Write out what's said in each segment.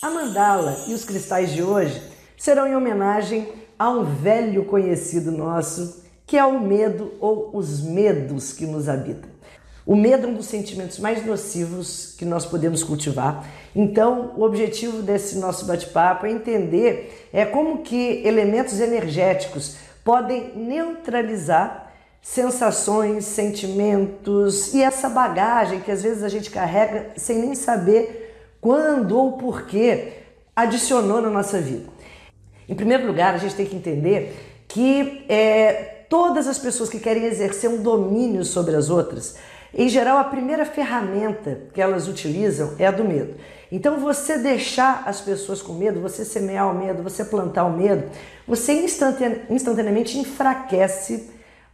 A mandala e os cristais de hoje serão em homenagem a um velho conhecido nosso, que é o medo ou os medos que nos habitam. O medo é um dos sentimentos mais nocivos que nós podemos cultivar. Então, o objetivo desse nosso bate-papo é entender é como que elementos energéticos podem neutralizar sensações, sentimentos e essa bagagem que às vezes a gente carrega sem nem saber quando ou por que adicionou na nossa vida. Em primeiro lugar, a gente tem que entender que é, todas as pessoas que querem exercer um domínio sobre as outras, em geral, a primeira ferramenta que elas utilizam é a do medo. Então, você deixar as pessoas com medo, você semear o medo, você plantar o medo, você instantaneamente enfraquece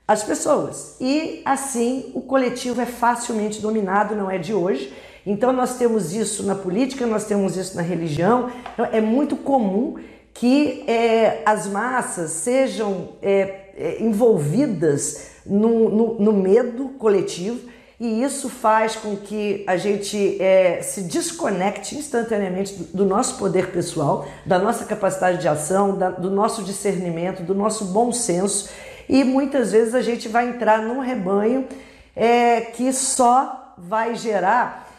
as pessoas. E assim, o coletivo é facilmente dominado, não é de hoje. Então, nós temos isso na política, nós temos isso na religião. Então, é muito comum que é, as massas sejam é, é envolvidas no, no, no medo coletivo e isso faz com que a gente é, se desconecte instantaneamente do, do, nosso poder pessoal, da nossa capacidade de ação, da, do nosso discernimento, do nosso bom senso e muitas vezes a gente vai entrar num rebanho é, que só vai gerar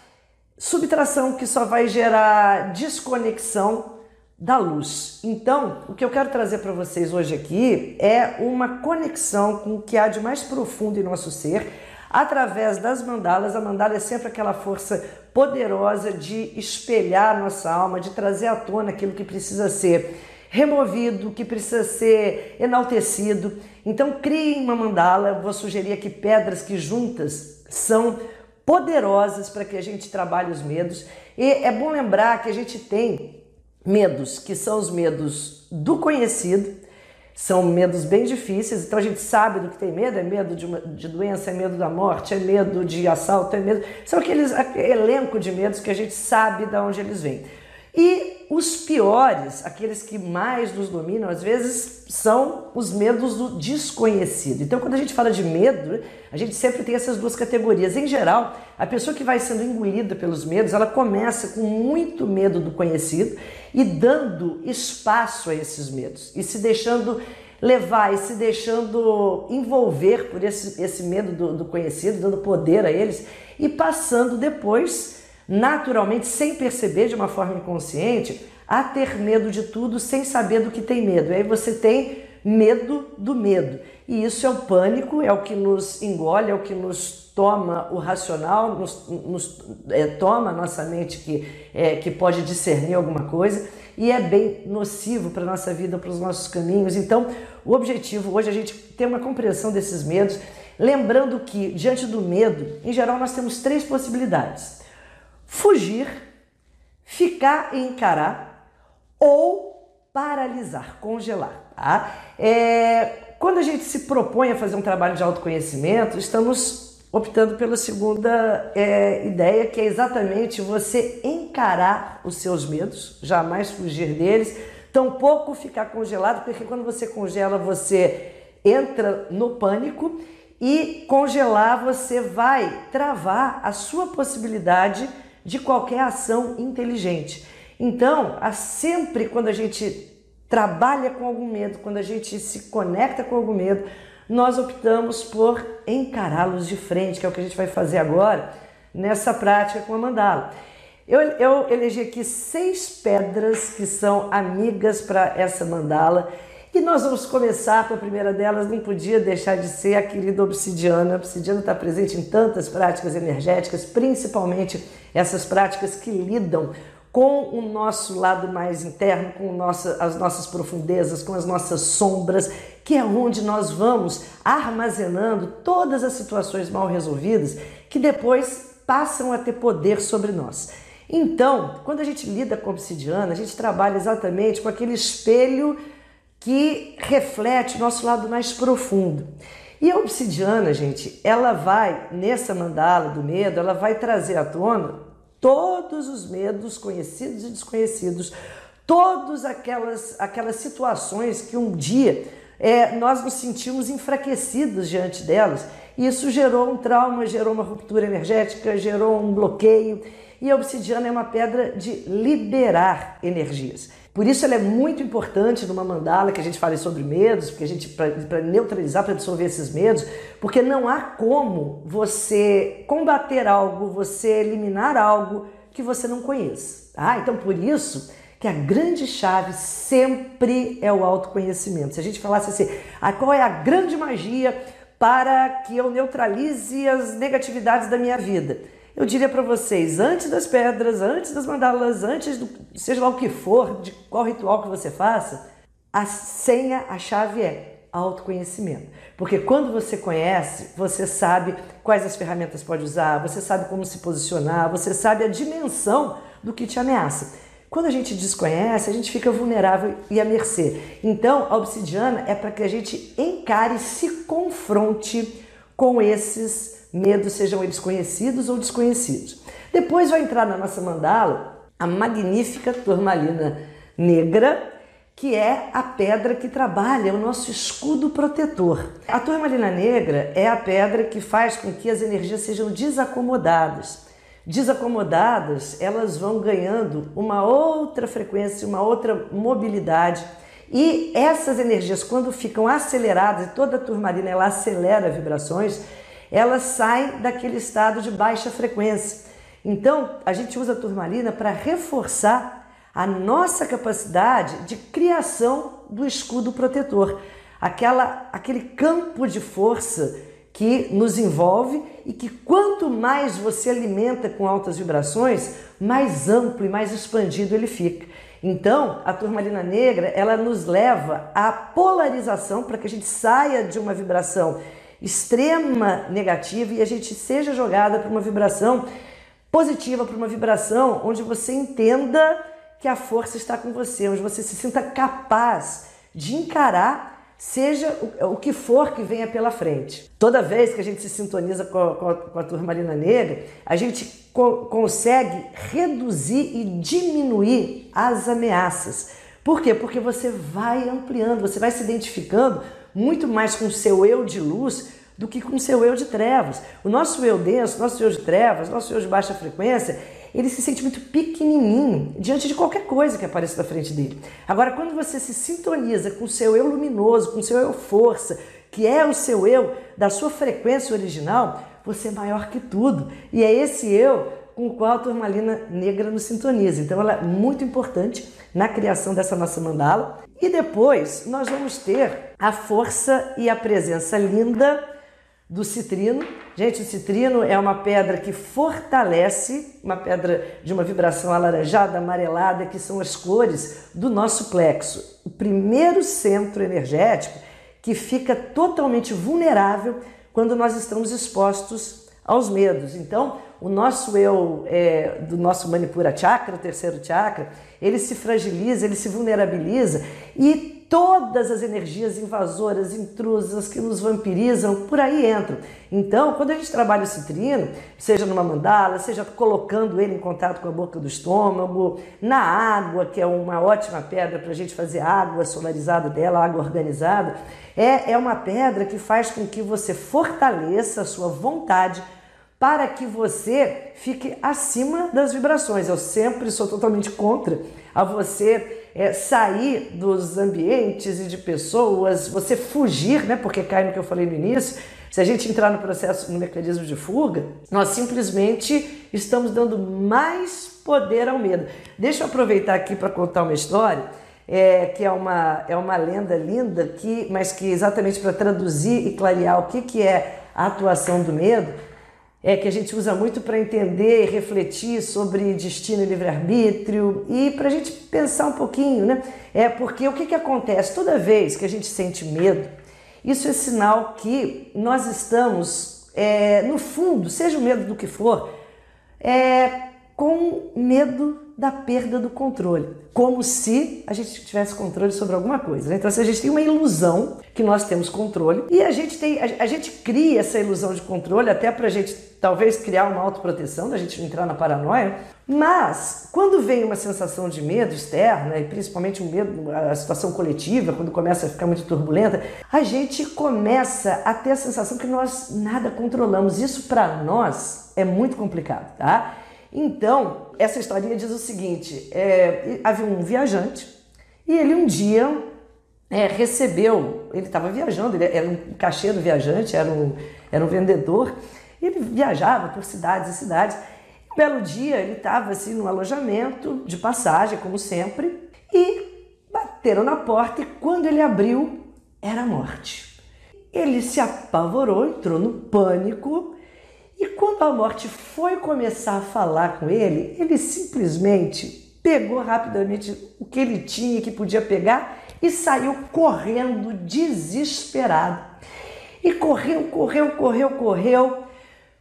subtração, que só vai gerar desconexão da luz. Então, o que eu quero trazer para vocês hoje aqui é uma conexão com o que há de mais profundo em nosso ser através das mandalas. A mandala é sempre aquela força poderosa de espelhar nossa alma, de trazer à tona aquilo que precisa ser removido, que precisa ser enaltecido. Então, criem uma mandala. Eu vou sugerir aqui pedras que juntas são poderosas para que a gente trabalhe os medos. E é bom lembrar que a gente tem medos, que são os medos do conhecido, são medos bem difíceis, então a gente sabe do que tem medo, é medo de, uma, de doença, é medo da morte, é medo de assalto, é medo. São aqueles elenco de medos que a gente sabe de onde eles vêm. E os piores, aqueles que mais nos dominam, às vezes são os medos do desconhecido. Então, quando a gente fala de medo, a gente sempre tem essas duas categorias. Em geral, a pessoa que vai sendo engolida pelos medos, ela começa com muito medo do conhecido e dando espaço a esses medos e se deixando levar e se deixando envolver por esse, esse medo do, do conhecido, dando poder a eles e passando depois naturalmente, sem perceber de uma forma inconsciente, a ter medo de tudo sem saber do que tem medo. E aí você tem medo do medo. E isso é o pânico, é o que nos engole, é o que nos toma o racional, nos, nos é, toma a nossa mente que, é, que pode discernir alguma coisa e é bem nocivo para a nossa vida, para os nossos caminhos. Então, o objetivo hoje é a gente ter uma compreensão desses medos, lembrando que diante do medo, em geral, nós temos três possibilidades fugir, ficar e encarar ou paralisar, congelar. Tá? É, quando a gente se propõe a fazer um trabalho de autoconhecimento, estamos optando pela segunda é, ideia, que é exatamente você encarar os seus medos, jamais fugir deles, tampouco ficar congelado, porque quando você congela, você entra no pânico e congelar você vai travar a sua possibilidade de qualquer ação inteligente. Então, sempre quando a gente trabalha com algum medo, quando a gente se conecta com algum medo, nós optamos por encará-los de frente, que é o que a gente vai fazer agora nessa prática com a mandala. Eu, eu elegi aqui seis pedras que são amigas para essa mandala e nós vamos começar com a primeira delas, não podia deixar de ser a querida obsidiana. A obsidiana está presente em tantas práticas energéticas, principalmente essas práticas que lidam com o nosso lado mais interno, com nossa, as nossas profundezas, com as nossas sombras, que é onde nós vamos armazenando todas as situações mal resolvidas que depois passam a ter poder sobre nós. Então, quando a gente lida com obsidiana, a gente trabalha exatamente com aquele espelho que reflete o nosso lado mais profundo. E a obsidiana, gente, ela vai, nessa mandala do medo, ela vai trazer à tona todos os medos conhecidos e desconhecidos, todas aquelas, aquelas situações que um dia é, nós nos sentimos enfraquecidos diante delas. E isso gerou um trauma, gerou uma ruptura energética, gerou um bloqueio. E a obsidiana é uma pedra de liberar energias. Por isso ela é muito importante numa mandala que a gente fale sobre medos, porque a gente para neutralizar, para dissolver esses medos, porque não há como você combater algo, você eliminar algo que você não conheça. Ah, então por isso que a grande chave sempre é o autoconhecimento. Se a gente falasse assim, ah, qual é a grande magia para que eu neutralize as negatividades da minha vida? Eu diria para vocês, antes das pedras, antes das mandalas, antes do seja lá o que for, de qual ritual que você faça, a senha, a chave é autoconhecimento. Porque quando você conhece, você sabe quais as ferramentas pode usar, você sabe como se posicionar, você sabe a dimensão do que te ameaça. Quando a gente desconhece, a gente fica vulnerável e à mercê. Então, a obsidiana é para que a gente encare, se confronte com esses medos, sejam eles conhecidos ou desconhecidos. Depois vai entrar na nossa mandala a magnífica turmalina negra, que é a pedra que trabalha o nosso escudo protetor. A turmalina negra é a pedra que faz com que as energias sejam desacomodadas. Desacomodadas, elas vão ganhando uma outra frequência, uma outra mobilidade. E essas energias, quando ficam aceleradas, e toda a turmalina ela acelera vibrações, ela sai daquele estado de baixa frequência. Então, a gente usa a turmalina para reforçar a nossa capacidade de criação do escudo protetor, aquela, aquele campo de força que nos envolve e que quanto mais você alimenta com altas vibrações, mais amplo e mais expandido ele fica. Então, a turmalina negra, ela nos leva à polarização para que a gente saia de uma vibração extrema negativa e a gente seja jogada para uma vibração positiva, para uma vibração onde você entenda que a força está com você, onde você se sinta capaz de encarar seja o, que for que venha pela frente. Toda vez que a gente se sintoniza com a, com a, com a turmalina negra, a gente co consegue reduzir e diminuir as ameaças. Por quê? Porque você vai ampliando, você vai se identificando muito mais com o seu eu de luz do que com o seu eu de trevas. O nosso eu denso, nosso eu de trevas, nosso eu de baixa frequência, ele se sente muito pequenininho diante de qualquer coisa que apareça na frente dele. Agora, quando você se sintoniza com o seu eu luminoso, com o seu eu força, que é o seu eu da sua frequência original, você é maior que tudo. E é esse eu com o qual a turmalina negra nos sintoniza. Então, ela é muito importante na criação dessa nossa mandala. E depois nós vamos ter a força e a presença linda do citrino. Gente, o citrino é uma pedra que fortalece, uma pedra de uma vibração alaranjada, amarelada, que são as cores do nosso plexo. O primeiro centro energético que fica totalmente vulnerável quando nós estamos expostos aos medos. Então, o nosso eu, é, do nosso Manipura Chakra, o terceiro chakra, ele se fragiliza, ele se vulnerabiliza e todas as energias invasoras, intrusas que nos vampirizam, por aí entram. Então, quando a gente trabalha o citrino, seja numa mandala, seja colocando ele em contato com a boca do estômago, na água, que é uma ótima pedra para a gente fazer água solarizada dela, água organizada, é, é uma pedra que faz com que você fortaleça a sua vontade para que você fique acima das vibrações. Eu sempre sou totalmente contra a você é, sair dos ambientes e de pessoas, você fugir, né? Porque cai no que eu falei no início. Se a gente entrar no processo, no mecanismo de fuga, nós simplesmente estamos dando mais poder ao medo. Deixa eu aproveitar aqui para contar uma história. É, que é uma, é uma lenda linda, que, mas que exatamente para traduzir e clarear o que, que é a atuação do medo, é, que a gente usa muito para entender e refletir sobre destino e livre-arbítrio e para a gente pensar um pouquinho, né? É porque o que, que acontece? Toda vez que a gente sente medo, isso é sinal que nós estamos, é, no fundo, seja o medo do que for, é, com medo da perda do controle, como se a gente tivesse controle sobre alguma coisa. Né? Então, se a gente tem uma ilusão que nós temos controle e a gente tem, a, a gente cria essa ilusão de controle até para a gente talvez criar uma autoproteção, da gente entrar na paranoia. Mas quando vem uma sensação de medo externa e principalmente o medo, a situação coletiva, quando começa a ficar muito turbulenta, a gente começa a ter a sensação que nós nada controlamos. Isso para nós é muito complicado, tá? Então, essa historinha diz o seguinte: é, havia um viajante e ele um dia é, recebeu, ele estava viajando, ele era um caixeiro viajante, era um, era um vendedor, ele viajava por cidades e cidades. Um belo dia ele estava assim no alojamento de passagem, como sempre, e bateram na porta e quando ele abriu, era a morte. Ele se apavorou, entrou no pânico e quando a morte foi começar a falar com ele, ele simplesmente pegou rapidamente o que ele tinha que podia pegar e saiu correndo desesperado. E correu, correu, correu, correu.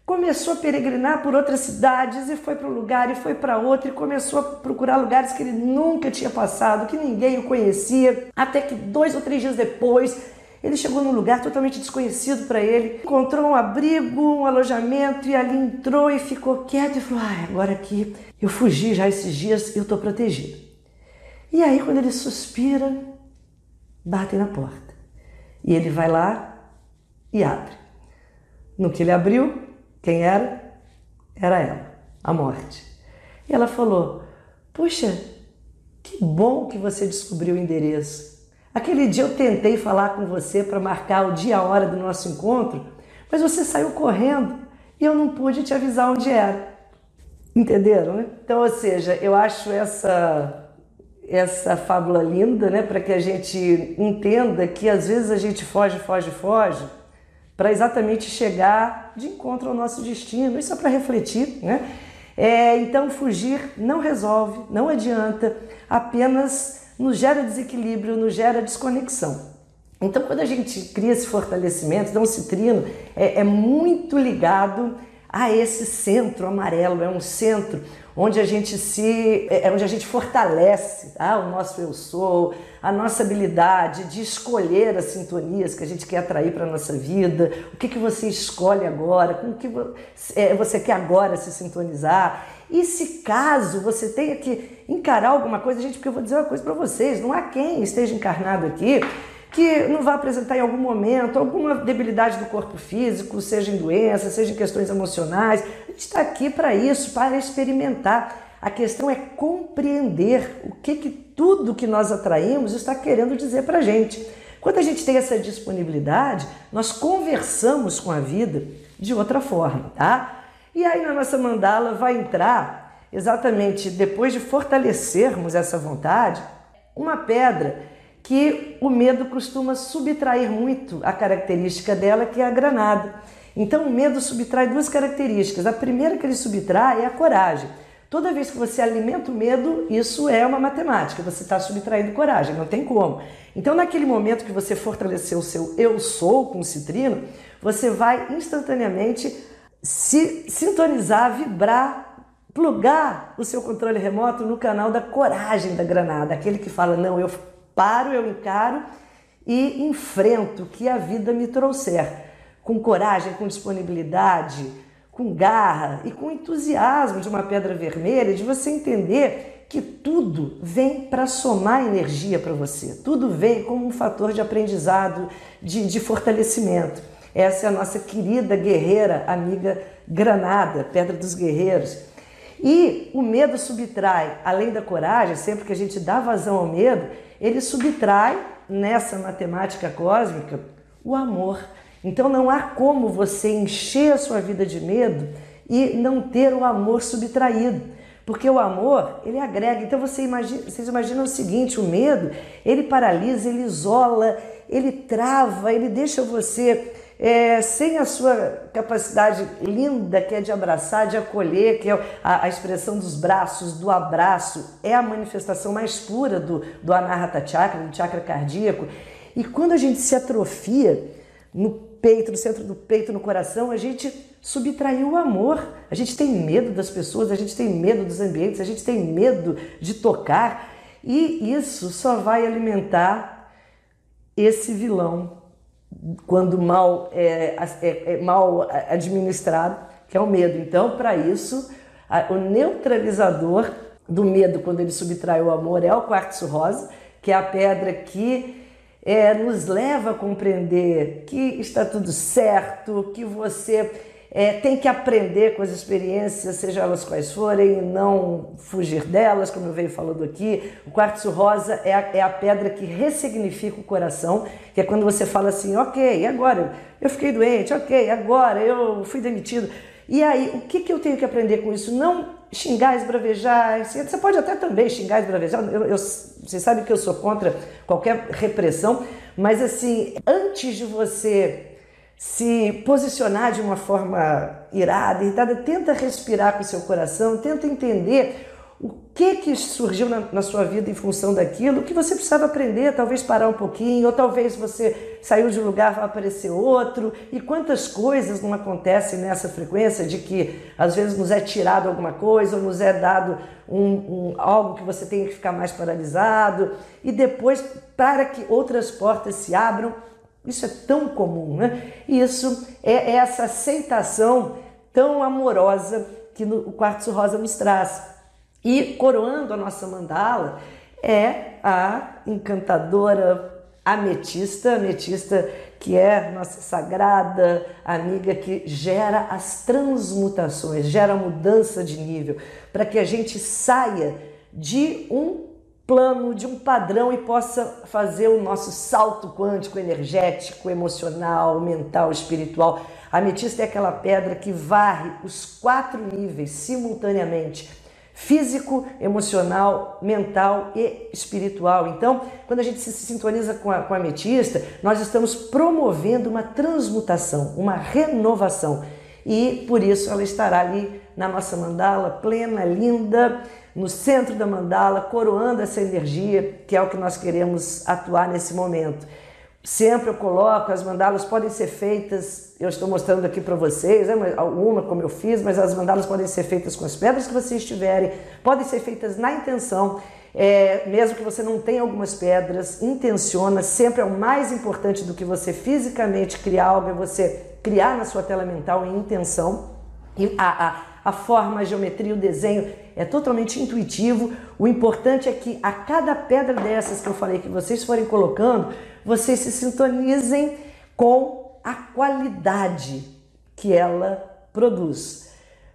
Começou a peregrinar por outras cidades e foi para um lugar e foi para outro e começou a procurar lugares que ele nunca tinha passado, que ninguém o conhecia. Até que dois ou três dias depois ele chegou num lugar totalmente desconhecido para ele, encontrou um abrigo, um alojamento e ali entrou e ficou quieto e falou: ah, agora aqui eu fugi já esses dias, eu estou protegido. E aí, quando ele suspira, batem na porta. E ele vai lá e abre. No que ele abriu, quem era? Era ela, a morte. E ela falou: Puxa, que bom que você descobriu o endereço. Aquele dia eu tentei falar com você para marcar o dia e a hora do nosso encontro, mas você saiu correndo e eu não pude te avisar onde era. Entenderam? Né? Então, ou seja, eu acho essa essa fábula linda, né, para que a gente entenda que às vezes a gente foge, foge, foge, para exatamente chegar de encontro ao nosso destino. Isso é para refletir, né? É, então, fugir não resolve, não adianta, apenas nos gera desequilíbrio, nos gera desconexão. Então, quando a gente cria esse fortalecimento, então o citrino é, é muito ligado a esse centro amarelo, é um centro onde a gente se, é, é onde a gente fortalece tá? o nosso eu sou, a nossa habilidade de escolher as sintonias que a gente quer atrair para a nossa vida, o que, que você escolhe agora, com o que é, você quer agora se sintonizar. E se caso você tenha que encarar alguma coisa, gente, porque eu vou dizer uma coisa para vocês, não há quem esteja encarnado aqui que não vai apresentar em algum momento alguma debilidade do corpo físico, seja em doença, seja em questões emocionais. A gente está aqui para isso, para experimentar. A questão é compreender o que, que tudo que nós atraímos está querendo dizer para a gente. Quando a gente tem essa disponibilidade, nós conversamos com a vida de outra forma, tá? E aí na nossa mandala vai entrar, exatamente depois de fortalecermos essa vontade, uma pedra que o medo costuma subtrair muito a característica dela, que é a granada. Então o medo subtrai duas características. A primeira que ele subtrai é a coragem. Toda vez que você alimenta o medo, isso é uma matemática, você está subtraindo coragem, não tem como. Então, naquele momento que você fortaleceu o seu eu sou com o citrino, você vai instantaneamente se sintonizar, vibrar, plugar o seu controle remoto no canal da coragem da granada, aquele que fala: não, eu paro, eu encaro e enfrento o que a vida me trouxer, com coragem, com disponibilidade, com garra e com entusiasmo de uma pedra vermelha, de você entender que tudo vem para somar energia para você, tudo vem como um fator de aprendizado, de, de fortalecimento. Essa é a nossa querida guerreira amiga Granada, Pedra dos Guerreiros. E o medo subtrai, além da coragem, sempre que a gente dá vazão ao medo, ele subtrai nessa matemática cósmica o amor. Então não há como você encher a sua vida de medo e não ter o amor subtraído. Porque o amor, ele agrega. Então você imagina, vocês imaginam o seguinte, o medo, ele paralisa, ele isola, ele trava, ele deixa você é, sem a sua capacidade linda que é de abraçar, de acolher, que é a, a, expressão dos braços, do abraço, é a manifestação mais pura do, do Anahata Chakra, do chakra cardíaco. E quando a gente se atrofia no peito, no centro do peito, no coração, a gente subtrair o amor. A gente tem medo das pessoas, a gente tem medo dos ambientes, a gente tem medo de tocar e isso só vai alimentar esse vilão quando mal é, é, é mal administrado, que é o medo. Então, para isso, a, o neutralizador do medo quando ele subtrai o amor é o quartzo rosa, que é a pedra que é, nos leva a compreender que está tudo certo, que você é, tem que aprender com as experiências, seja elas quais forem, e não fugir delas, como eu venho falando aqui. O quartzo rosa é a, é a pedra que ressignifica o coração, que é quando você fala assim, ok, agora eu fiquei doente, ok, agora eu fui demitido. E aí, o que, que eu tenho que aprender com isso? Não xingar, esbravejar. Você pode até também xingar, esbravejar. Eu, eu, você sabe que eu sou contra qualquer repressão, mas assim, antes de você se posicionar de uma forma irada, irritada, tenta respirar com o seu coração, tenta entender o que que surgiu na, na, sua vida em função daquilo, o que você precisava aprender, talvez parar um pouquinho, ou talvez você saiu de um lugar, vai aparecer outro, e quantas coisas não acontecem nessa frequência de que às vezes nos é tirado alguma coisa, ou nos é dado um, um, algo que você tem que ficar mais paralisado, e depois, para que outras portas se abram, isso é tão comum, né? Isso é essa aceitação tão amorosa que no, o quartzo rosa nos traz. E coroando a nossa mandala é a encantadora ametista, ametista que é nossa sagrada amiga que gera as transmutações, gera mudança de nível, para que a gente saia de um plano, de um padrão e possa fazer o nosso salto quântico, energético, emocional, mental, espiritual. A ametista é aquela pedra que varre os quatro níveis simultaneamente: físico, emocional, mental e espiritual. Então, quando a gente se sintoniza com a, com a ametista, nós estamos promovendo uma transmutação, uma renovação. E por isso ela estará ali na nossa mandala, plena, linda, no centro da mandala, coroando essa energia que é o que nós queremos atuar nesse momento. Sempre eu coloco, as mandalas podem ser feitas, eu estou mostrando aqui para vocês, né, uma como eu fiz, mas as mandalas podem ser feitas com as pedras que vocês tiverem, podem ser feitas na intenção, é, mesmo que você não tenha algumas pedras, intenciona, sempre é o mais importante do que você fisicamente criar algo, é você criar na sua tela mental em intenção. E a, a, a forma, a geometria, o desenho é totalmente intuitivo. O importante é que a cada pedra dessas que eu falei que vocês forem colocando, vocês se sintonizem com a qualidade que ela produz.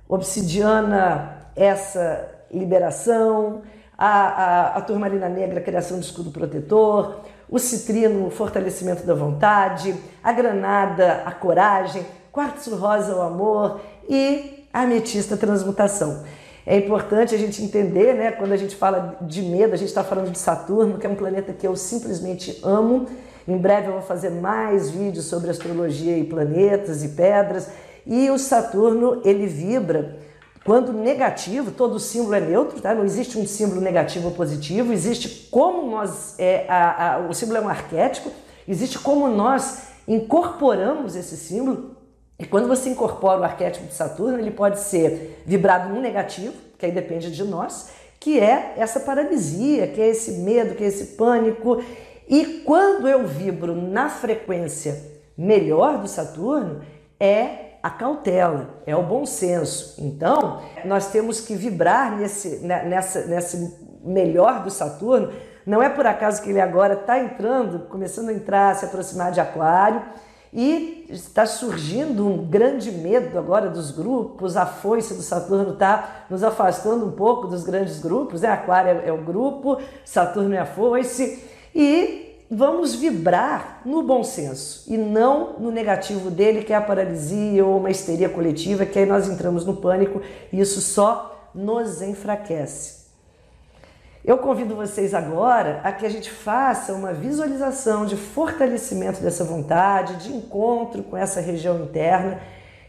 Obsidiana, essa liberação, a, a, a turmalina negra, criação de escudo protetor, o citrino, o fortalecimento da vontade, a granada, a coragem, quartzo rosa, o amor e a ametista transmutação. É importante a gente entender, né, quando a gente fala de medo, a gente está falando de Saturno, que é um planeta que eu simplesmente amo. Em breve eu vou fazer mais vídeos sobre astrologia e planetas e pedras. E o Saturno, ele vibra quando negativo, todo símbolo é neutro, tá? não existe um símbolo negativo ou positivo, existe como nós, é, a, a, o símbolo é um arquétipo, existe como nós incorporamos esse símbolo e quando você incorpora o arquétipo de Saturno, ele pode ser vibrado no negativo, que aí depende de nós, que é essa paralisia, que é esse medo, que é esse pânico. E quando eu vibro na frequência melhor do Saturno, é a cautela, é o bom senso. Então, nós temos que vibrar nesse, né, nessa, nesse melhor do Saturno. Não é por acaso que ele agora está entrando, começando a entrar, se aproximar de Aquário e está surgindo um grande medo agora dos grupos, a foice do Saturno está nos afastando um pouco dos grandes grupos, né? Aquário é o grupo, Saturno é a foice, e vamos vibrar no bom senso e não no negativo dele, que é a paralisia ou uma histeria coletiva, que aí nós entramos no pânico e isso só nos enfraquece. Eu convido vocês agora a que a gente faça uma visualização de fortalecimento dessa vontade, de encontro com essa região interna,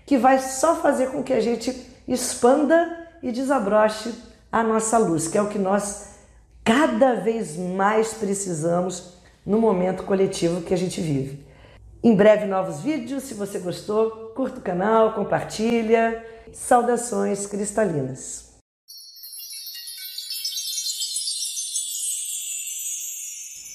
que vai só fazer com que a gente expanda e desabroche a nossa luz, que é o que nós cada vez mais precisamos no momento coletivo que a gente vive. Em breve novos vídeos, se você gostou, curta o canal, compartilha. Saudações cristalinas.